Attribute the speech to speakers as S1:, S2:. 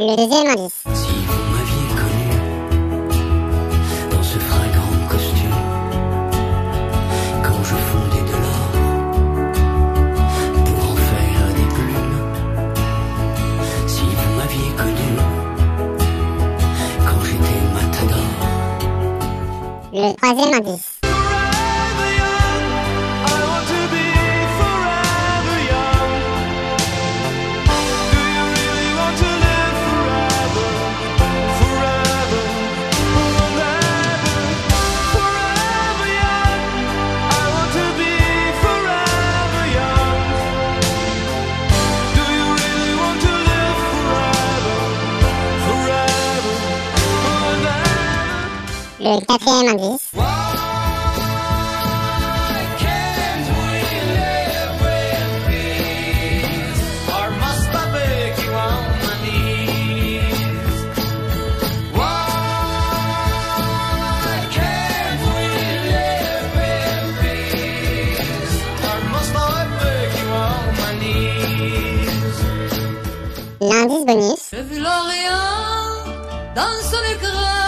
S1: Le deuxième indice.
S2: Si vous m'aviez connu dans ce fringant costume, quand je fondais de l'or pour en faire des plumes, si vous m'aviez connu quand j'étais matador.
S1: Le troisième indice.
S2: On my knees?
S1: L'indice bonus.
S3: J'ai vu l'Orient dans son écran